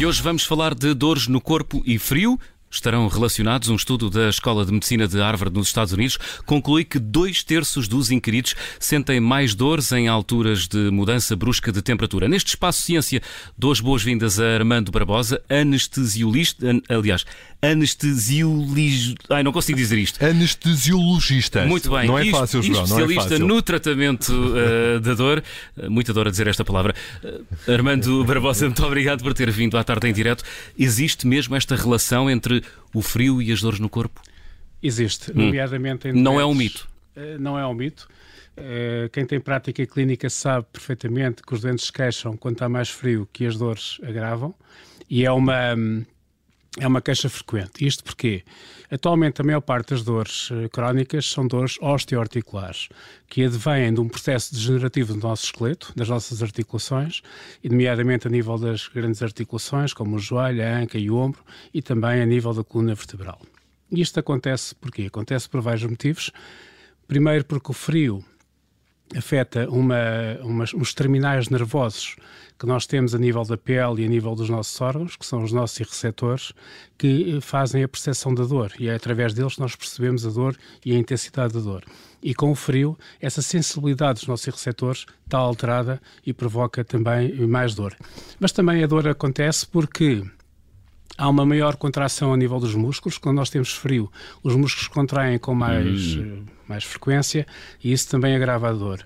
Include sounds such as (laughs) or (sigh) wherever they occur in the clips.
E hoje vamos falar de dores no corpo e frio. Estarão relacionados. Um estudo da Escola de Medicina de Harvard, nos Estados Unidos, conclui que dois terços dos inquiridos sentem mais dores em alturas de mudança brusca de temperatura. Neste espaço Ciência, dou as boas-vindas a Armando Barbosa, anestesiolista, aliás, anestesiologista. Ai, não consigo dizer isto. Anestesiologista. Muito bem. Não é fácil, João. Não é Especialista fácil. no tratamento uh, da dor. Uh, muita dor a dizer esta palavra. Uh, Armando Barbosa, muito obrigado por ter vindo à tarde em direto. Existe mesmo esta relação entre o frio e as dores no corpo? Existe, nomeadamente em Hum. Não é um mito. Eh, Não é um mito. Eh, Quem tem prática clínica sabe perfeitamente que os doentes se queixam quando está mais frio que as dores agravam e é uma, hum, é uma queixa frequente. Isto porque atualmente a maior parte das dores eh, crónicas são dores osteoarticulares, que advêm de um processo degenerativo do nosso esqueleto, das nossas articulações, e nomeadamente a nível das grandes articulações, como o joelho, a anca e o ombro, e também a nível da coluna vertebral. Isto acontece porquê? Acontece por vários motivos. Primeiro, porque o frio afeta uma, umas, uns terminais nervosos que nós temos a nível da pele e a nível dos nossos órgãos, que são os nossos receptores, que eh, fazem a percepção da dor. E é através deles que nós percebemos a dor e a intensidade da dor. E com o frio, essa sensibilidade dos nossos receptores está alterada e provoca também mais dor. Mas também a dor acontece porque há uma maior contração a nível dos músculos. Quando nós temos frio, os músculos contraem com mais, Hum. eh, mais frequência e isso também agrava a dor.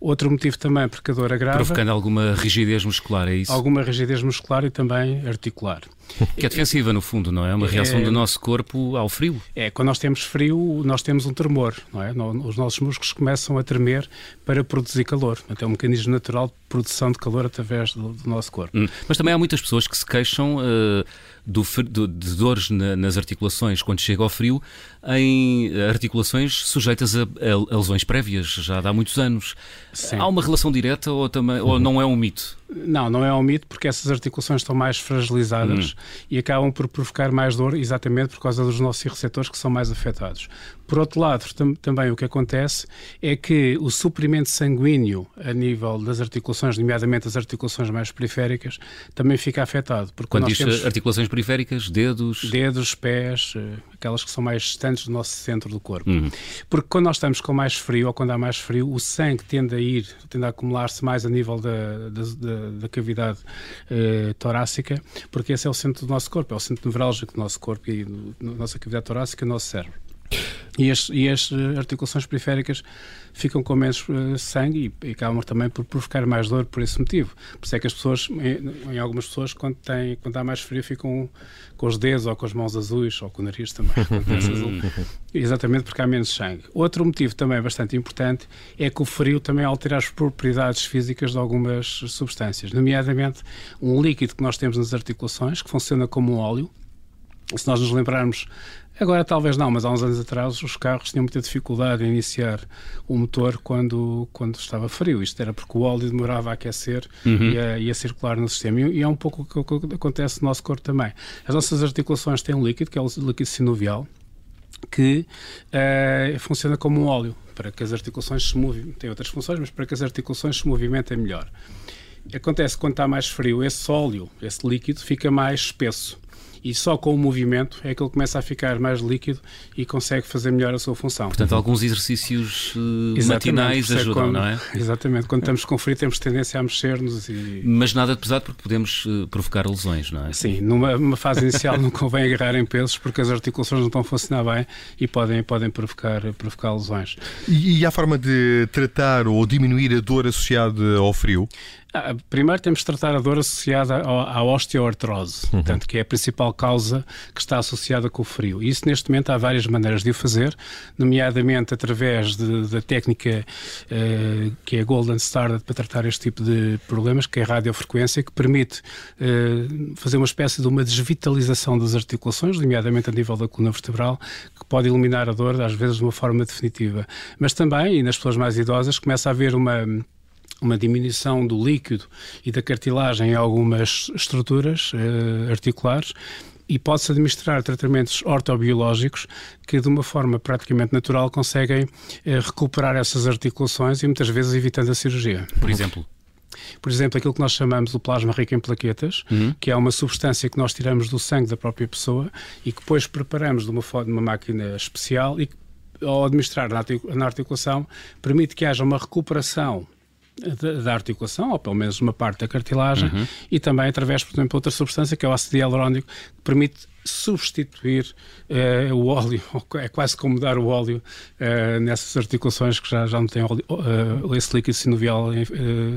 Outro motivo também porque a dor agrava, Provocando alguma rigidez muscular, é isso? alguma rigidez muscular e também articular. (laughs) Que é defensiva, no fundo, não é? Uma reação É- do nosso corpo ao frio. É, quando nós temos frio, nós temos um tremor, não é? Os nossos músculos começam a tremer para produzir calor. Portanto, é um mecanismo natural de produção de calor através do, do nosso corpo. Hum. Mas também há muitas pessoas que se queixam eh, do do- de dores na- nas articulações quando chega ao frio, em articulações sujeitas a, a- lesões prévias, já há muitos anos. Sim. Há uma relação direta ou, também, ou não é um mito? Não, não é um mito, porque essas articulações estão mais fragilizadas e acabam por provocar mais dor exatamente por causa dos nossos receptores que são mais afetados. Por outro lado, tam- também o que acontece é que o suprimento sanguíneo a nível das articulações, nomeadamente as articulações mais periféricas, também fica afetado. Porque Quando nós diz temos articulações periféricas, dedos. dedos, pés, eh, aquelas que são mais distantes do nosso centro do corpo. Uhum. Porque quando nós estamos com mais frio ou quando há mais frio, o sangue tende a ir, tende a acumular-se mais a nível da, da, da- da cavidade eh, torácica, porque esse é o centro do nosso corpo, é o centro nevrálgico do nosso corpo e da nossa cavidade torácica e do nosso cérebro. E as, e as eh, articulações periféricas ficam com menos eh, sangue e, e acabam também por provocar mais dor por esse motivo. Por isso é que as pessoas, em, em algumas pessoas, quando, têm, quando há mais frio, ficam com os dedos ou com as mãos azuis ou com o nariz também. (laughs) Exatamente porque há menos sangue. Outro motivo também bastante importante é que o frio também altera as propriedades físicas de algumas substâncias, nomeadamente um líquido que nós temos nas articulações, que funciona como um óleo, se nós nos lembrarmos, agora talvez não, mas há uns anos atrás os carros tinham muita dificuldade em iniciar o motor quando, quando estava frio. Isto era porque o óleo demorava a aquecer e, a, e a circular no sistema. E, e é um pouco o que, que acontece no nosso corpo também. As nossas articulações têm um líquido, que é o líquido sinovial, que eh, funciona como um óleo para que as articulações se movimentem. Tem outras funções, mas para que as articulações se movimentem melhor. Acontece que quando está mais frio, esse óleo, esse líquido, fica mais espesso. E só com o movimento é que ele começa a ficar mais líquido e consegue fazer melhor a sua função. Portanto, alguns exercícios Exatamente, matinais ajudam, quando- não é? (laughs) Exatamente. Quando estamos com frio, temos tendência a mexer-nos e. Mas nada de pesado porque podemos eh, provocar lesões, não é? Sim, numa, numa fase inicial não (laughs) convém agarrar em pesos porque as articulações não estão a funcionar bem e podem, podem provocar, provocar lesões. E, e há forma de tratar ou diminuir a dor associada ao frio? Ah, primeiro temos de tratar a dor associada à osteoartrose, portanto, que é a principal causa que está associada com o frio. E isso, neste momento, há várias maneiras de o fazer, nomeadamente através de- da técnica eh, que é a Golden Standard para tratar este tipo de problemas, que é a radiofrequência, que permite eh, fazer uma espécie de uma desvitalização das articulações, nomeadamente a nível da coluna vertebral, que pode eliminar a dor, às vezes de uma forma definitiva. Mas também, e nas pessoas mais idosas, começa a haver uma uma diminuição do líquido e da cartilagem em algumas estruturas eh, articulares e pode-se administrar tratamentos ortobiológicos que, de uma forma praticamente natural, conseguem eh, recuperar essas articulações e muitas vezes evitando a cirurgia. Por exemplo. Por exemplo, aquilo que nós chamamos o plasma rico em plaquetas, uhum. que é uma substância que nós tiramos do sangue da própria pessoa e que depois preparamos de uma, de uma máquina especial e que, ao administrar na articulação, permite que haja uma recuperação da articulação, ou pelo menos uma parte da cartilagem, uhum. e também através, por exemplo, outra substância que é o ácido hialurónico, que permite substituir uh, o óleo, (laughs) é quase como dar o óleo uh, nessas articulações que já, já não têm óleo, uh, esse líquido sinovial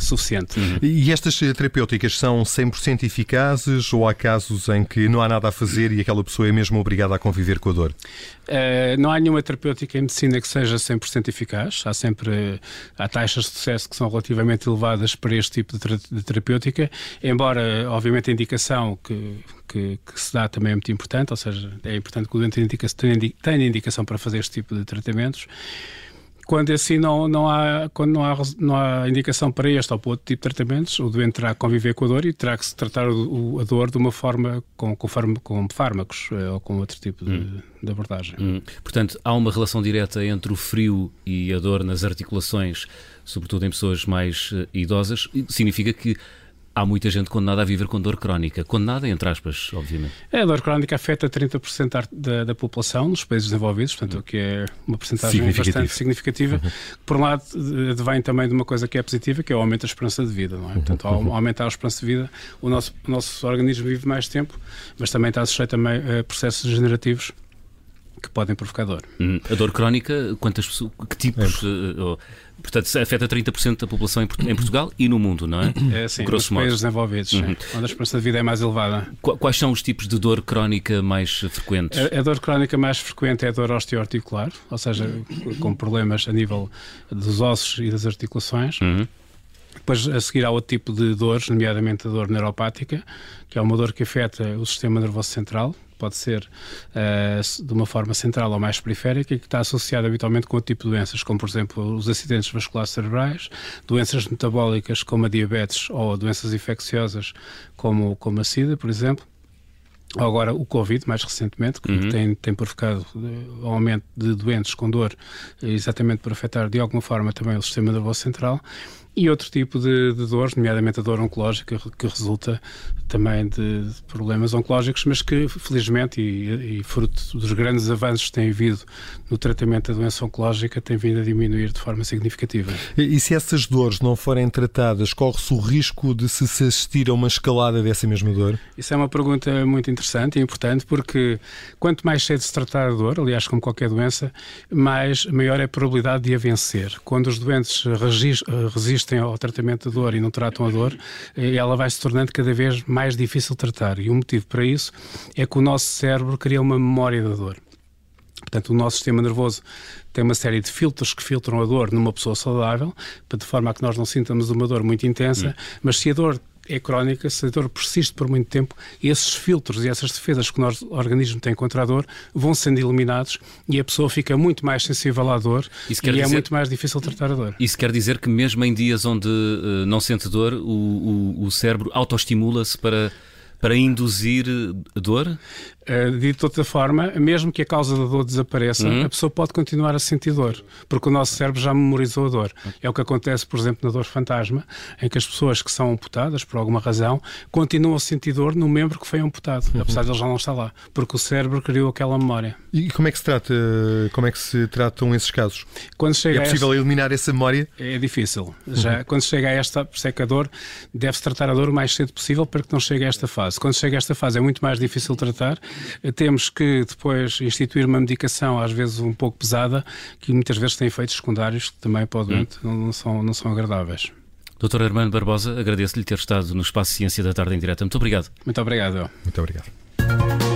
suficiente. Uhum. E estas terapêuticas são 100% eficazes ou há casos em que não há nada a fazer e aquela pessoa é mesmo obrigada a conviver com a dor? não há nenhuma terapêutica em medicina que seja 100% eficaz. Há sempre há taxas de sucesso que são relativamente elevadas para este tipo de, de terapêutica, embora, obviamente, a indicação que que, que, se dá também é muito importante, ou seja, é importante que o doente tenha indicação para fazer este tipo de tratamentos. Quando assim não, não, há, quando não, há, não há indicação para este ou para outro tipo de tratamentos, o doente terá que conviver com a dor e terá que se tratar o, a dor de uma forma com, com, com fármacos eh, ou com outro tipo de, hum. de abordagem. Hum. Portanto, há uma relação direta entre o frio e a dor nas articulações, sobretudo em pessoas mais uh, idosas. Significa que há muita gente condenada a viver com dor crónica. Condenada, entre aspas, obviamente. É, a dor crónica afeta 30% da, da população nos países desenvolvidos, portanto, o que é uma porcentagem bastante significativa. Uhum. Por um lado, advém também de uma coisa que é positiva, que é o aumento da esperança de vida. Não é? Portanto, ao aumentar a esperança de vida, o nosso, o nosso organismo vive mais tempo, mas também está sujeito também a processos degenerativos que podem provocar dor. Hum, a dor crónica, quantas pessoas, que tipos? É. Uh, portanto, afeta 30% da população em, Portugal e no mundo, não é? É sim, Grosso nos modo. países desenvolvidos, uhum. onde a esperança de vida é mais elevada. Quais são os tipos de dor crónica mais frequentes? A, a dor crónica mais frequente é a dor osteoarticular, ou seja, com problemas a nível dos ossos e das articulações. Uhum. Depois, a seguir, há outro tipo de dores, nomeadamente a dor neuropática, que é uma dor que afeta o sistema nervoso central, pode ser uh, de uma forma central ou mais periférica e que está associado habitualmente com outro tipo de doenças, como por exemplo os acidentes vasculares cerebrais, doenças metabólicas como a diabetes ou doenças infecciosas como, como a SIDA, por exemplo. Agora, o Covid, mais recentemente, que uhum. tem, tem provocado eh, o aumento de doentes com dor, exatamente por afetar de alguma forma também o sistema nervoso central e outro tipo de, de dores, nomeadamente a dor oncológica, que resulta também de, problemas oncológicos, mas que, felizmente, e, e, fruto dos grandes avanços que têm havido no tratamento da doença oncológica, tem vindo a diminuir de forma significativa. E, e se essas dores não forem tratadas, corre-se o risco de se assistir a uma escalada dessa mesma dor? Isso é uma pergunta muito interessante e importante, porque quanto mais cedo se tratar a dor, aliás, como qualquer doença, mais maior é a probabilidade de a vencer. Quando os doentes resistem resistem ao tratamento da dor e não tratam a dor, eh, ela vai se tornando cada vez mais difícil de tratar. E o motivo para isso é que o nosso cérebro cria uma memória da dor. Portanto, o nosso sistema nervoso tem uma série de filtros que filtram a dor numa pessoa saudável, de forma a que nós não sintamos uma dor muito intensa, hum. mas se a dor é crónica, se a dor persiste por muito tempo, esses filtros e essas defesas que o nosso organismo tem contra a dor vão sendo eliminados e a pessoa fica muito mais sensível à dor e é dizer... é muito mais difícil tratar a dor. Isso quer dizer que mesmo em dias onde uh, não sente dor, o, o, o cérebro autoestimula-se para para induzir dor? Uh, de outra forma, mesmo que a causa da dor desapareça, uhum. a pessoa pode continuar a sentir dor, porque o nosso cérebro já memorizou a dor. É o que acontece, por exemplo, na dor fantasma, em que as pessoas que são amputadas, por alguma razão, continuam a sentir dor no membro que foi amputado, uhum. apesar de ele já não estar lá, porque o cérebro criou aquela memória. E como é que se trata, como é que se tratam esses casos? Quando chega é possível esta... eliminar essa memória? É difícil. Já, uhum. Quando chega a esta, por é que a dor, deve-se tratar a dor o mais cedo possível para que não chegue a esta fase. Quando chega a esta fase é muito mais difícil tratar, temos que depois instituir uma medicação, às vezes um pouco pesada, que muitas vezes tem efeitos secundários que também para o doente hum. não, são, não são agradáveis. Doutor Armando Barbosa, agradeço-lhe ter estado no Espaço Ciência da Tarde em Direta. Muito obrigado. Muito obrigado. Muito obrigado.